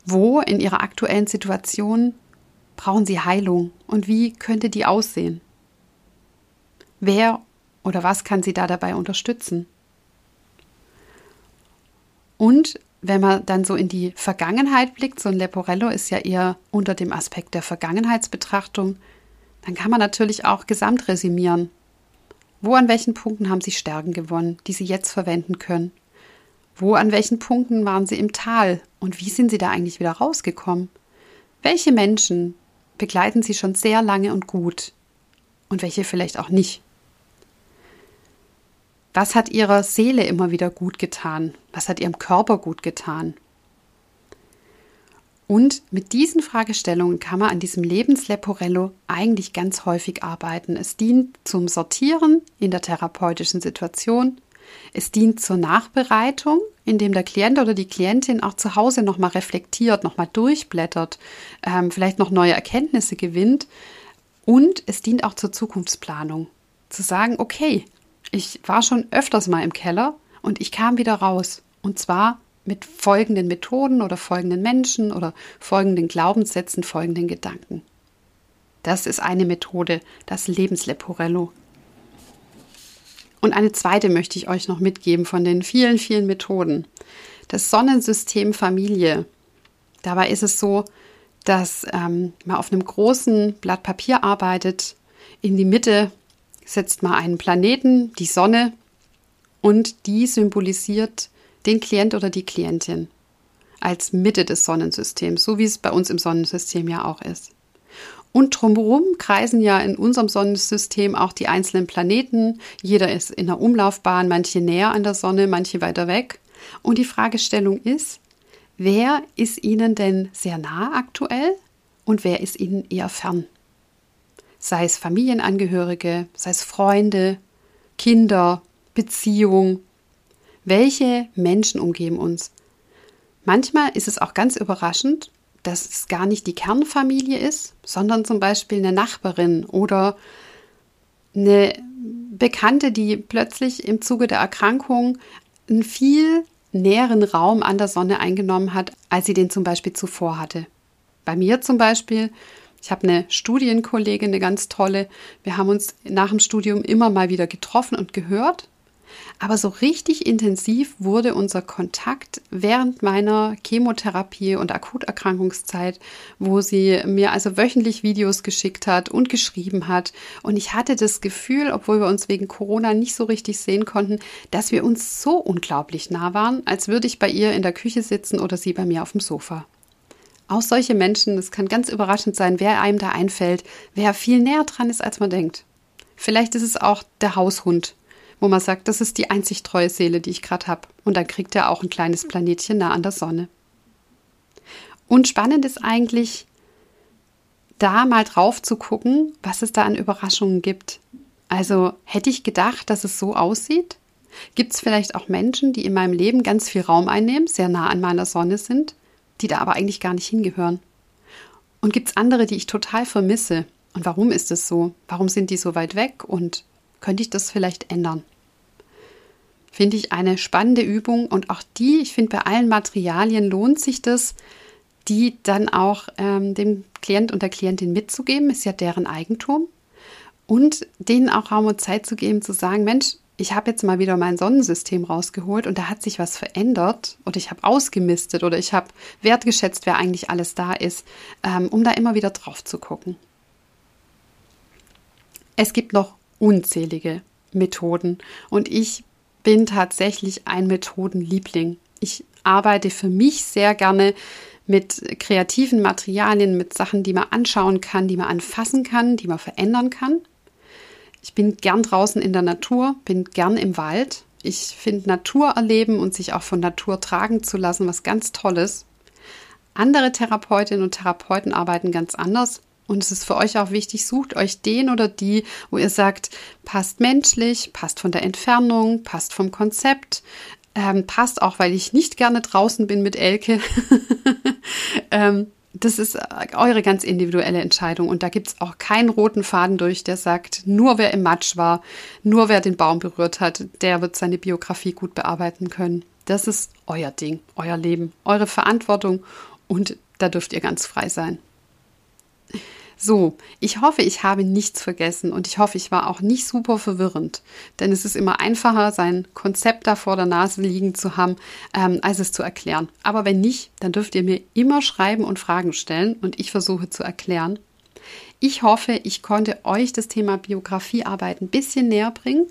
Wo in ihrer aktuellen Situation brauchen sie Heilung und wie könnte die aussehen? Wer oder was kann sie da dabei unterstützen? Und wenn man dann so in die Vergangenheit blickt, so ein Leporello ist ja eher unter dem Aspekt der Vergangenheitsbetrachtung, dann kann man natürlich auch gesamt resümieren. Wo an welchen Punkten haben Sie Stärken gewonnen, die Sie jetzt verwenden können? Wo an welchen Punkten waren Sie im Tal und wie sind Sie da eigentlich wieder rausgekommen? Welche Menschen begleiten Sie schon sehr lange und gut und welche vielleicht auch nicht? Was hat ihrer Seele immer wieder gut getan? Was hat ihrem Körper gut getan? Und mit diesen Fragestellungen kann man an diesem Lebensleporello eigentlich ganz häufig arbeiten. Es dient zum Sortieren in der therapeutischen Situation. Es dient zur Nachbereitung, indem der Klient oder die Klientin auch zu Hause nochmal reflektiert, nochmal durchblättert, ähm, vielleicht noch neue Erkenntnisse gewinnt. Und es dient auch zur Zukunftsplanung. Zu sagen, okay, ich war schon öfters mal im Keller und ich kam wieder raus. Und zwar mit folgenden Methoden oder folgenden Menschen oder folgenden Glaubenssätzen, folgenden Gedanken. Das ist eine Methode, das Lebensleporello. Und eine zweite möchte ich euch noch mitgeben von den vielen, vielen Methoden. Das Sonnensystem Familie. Dabei ist es so, dass ähm, man auf einem großen Blatt Papier arbeitet. In die Mitte setzt mal einen Planeten, die Sonne, und die symbolisiert den Klient oder die Klientin als Mitte des Sonnensystems, so wie es bei uns im Sonnensystem ja auch ist. Und drumherum kreisen ja in unserem Sonnensystem auch die einzelnen Planeten. Jeder ist in der Umlaufbahn, manche näher an der Sonne, manche weiter weg. Und die Fragestellung ist, wer ist Ihnen denn sehr nah aktuell und wer ist Ihnen eher fern? Sei es Familienangehörige, sei es Freunde, Kinder, Beziehung. Welche Menschen umgeben uns? Manchmal ist es auch ganz überraschend, dass es gar nicht die Kernfamilie ist, sondern zum Beispiel eine Nachbarin oder eine Bekannte, die plötzlich im Zuge der Erkrankung einen viel näheren Raum an der Sonne eingenommen hat, als sie den zum Beispiel zuvor hatte. Bei mir zum Beispiel ich habe eine Studienkollegin, eine ganz tolle. Wir haben uns nach dem Studium immer mal wieder getroffen und gehört. Aber so richtig intensiv wurde unser Kontakt während meiner Chemotherapie und Akuterkrankungszeit, wo sie mir also wöchentlich Videos geschickt hat und geschrieben hat. Und ich hatte das Gefühl, obwohl wir uns wegen Corona nicht so richtig sehen konnten, dass wir uns so unglaublich nah waren, als würde ich bei ihr in der Küche sitzen oder sie bei mir auf dem Sofa. Auch solche Menschen, es kann ganz überraschend sein, wer einem da einfällt, wer viel näher dran ist, als man denkt. Vielleicht ist es auch der Haushund, wo man sagt, das ist die einzig treue Seele, die ich gerade habe. Und dann kriegt er auch ein kleines Planetchen nah an der Sonne. Und spannend ist eigentlich, da mal drauf zu gucken, was es da an Überraschungen gibt. Also hätte ich gedacht, dass es so aussieht? Gibt es vielleicht auch Menschen, die in meinem Leben ganz viel Raum einnehmen, sehr nah an meiner Sonne sind? Die da aber eigentlich gar nicht hingehören? Und gibt es andere, die ich total vermisse? Und warum ist es so? Warum sind die so weit weg? Und könnte ich das vielleicht ändern? Finde ich eine spannende Übung und auch die, ich finde, bei allen Materialien lohnt sich das, die dann auch ähm, dem Klient und der Klientin mitzugeben, ist ja deren Eigentum. Und denen auch Raum und Zeit zu geben, zu sagen, Mensch, ich habe jetzt mal wieder mein Sonnensystem rausgeholt und da hat sich was verändert oder ich habe ausgemistet oder ich habe wertgeschätzt, wer eigentlich alles da ist, ähm, um da immer wieder drauf zu gucken. Es gibt noch unzählige Methoden und ich bin tatsächlich ein Methodenliebling. Ich arbeite für mich sehr gerne mit kreativen Materialien, mit Sachen, die man anschauen kann, die man anfassen kann, die man verändern kann. Ich bin gern draußen in der Natur, bin gern im Wald. Ich finde Natur erleben und sich auch von Natur tragen zu lassen was ganz Tolles. Andere Therapeutinnen und Therapeuten arbeiten ganz anders. Und es ist für euch auch wichtig, sucht euch den oder die, wo ihr sagt, passt menschlich, passt von der Entfernung, passt vom Konzept, ähm, passt auch, weil ich nicht gerne draußen bin mit Elke. [LAUGHS] ähm, das ist eure ganz individuelle Entscheidung und da gibt es auch keinen roten Faden durch, der sagt, nur wer im Matsch war, nur wer den Baum berührt hat, der wird seine Biografie gut bearbeiten können. Das ist euer Ding, euer Leben, eure Verantwortung und da dürft ihr ganz frei sein. So, ich hoffe, ich habe nichts vergessen und ich hoffe, ich war auch nicht super verwirrend, denn es ist immer einfacher, sein Konzept da vor der Nase liegen zu haben, ähm, als es zu erklären. Aber wenn nicht, dann dürft ihr mir immer schreiben und Fragen stellen und ich versuche zu erklären. Ich hoffe, ich konnte euch das Thema Biografiearbeit ein bisschen näher bringen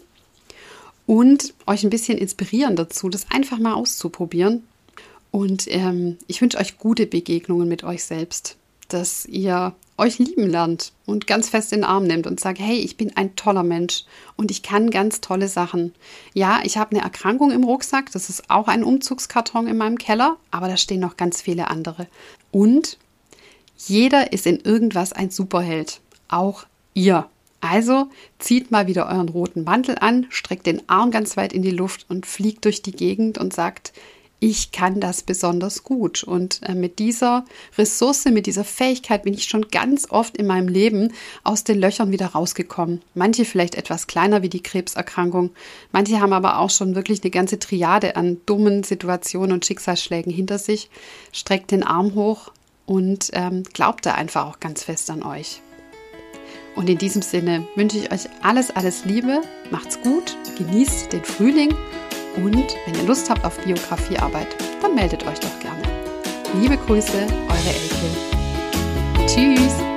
und euch ein bisschen inspirieren dazu, das einfach mal auszuprobieren. Und ähm, ich wünsche euch gute Begegnungen mit euch selbst, dass ihr euch lieben lernt und ganz fest in den Arm nimmt und sagt, hey, ich bin ein toller Mensch und ich kann ganz tolle Sachen. Ja, ich habe eine Erkrankung im Rucksack, das ist auch ein Umzugskarton in meinem Keller, aber da stehen noch ganz viele andere. Und jeder ist in irgendwas ein Superheld, auch ihr. Also zieht mal wieder euren roten Mantel an, streckt den Arm ganz weit in die Luft und fliegt durch die Gegend und sagt, ich kann das besonders gut. Und äh, mit dieser Ressource, mit dieser Fähigkeit bin ich schon ganz oft in meinem Leben aus den Löchern wieder rausgekommen. Manche vielleicht etwas kleiner wie die Krebserkrankung. Manche haben aber auch schon wirklich eine ganze Triade an dummen Situationen und Schicksalsschlägen hinter sich. Streckt den Arm hoch und ähm, glaubt da einfach auch ganz fest an euch. Und in diesem Sinne wünsche ich euch alles, alles Liebe, macht's gut, genießt den Frühling und wenn ihr Lust habt auf Biografiearbeit, dann meldet euch doch gerne. Liebe Grüße, eure Elke. Tschüss!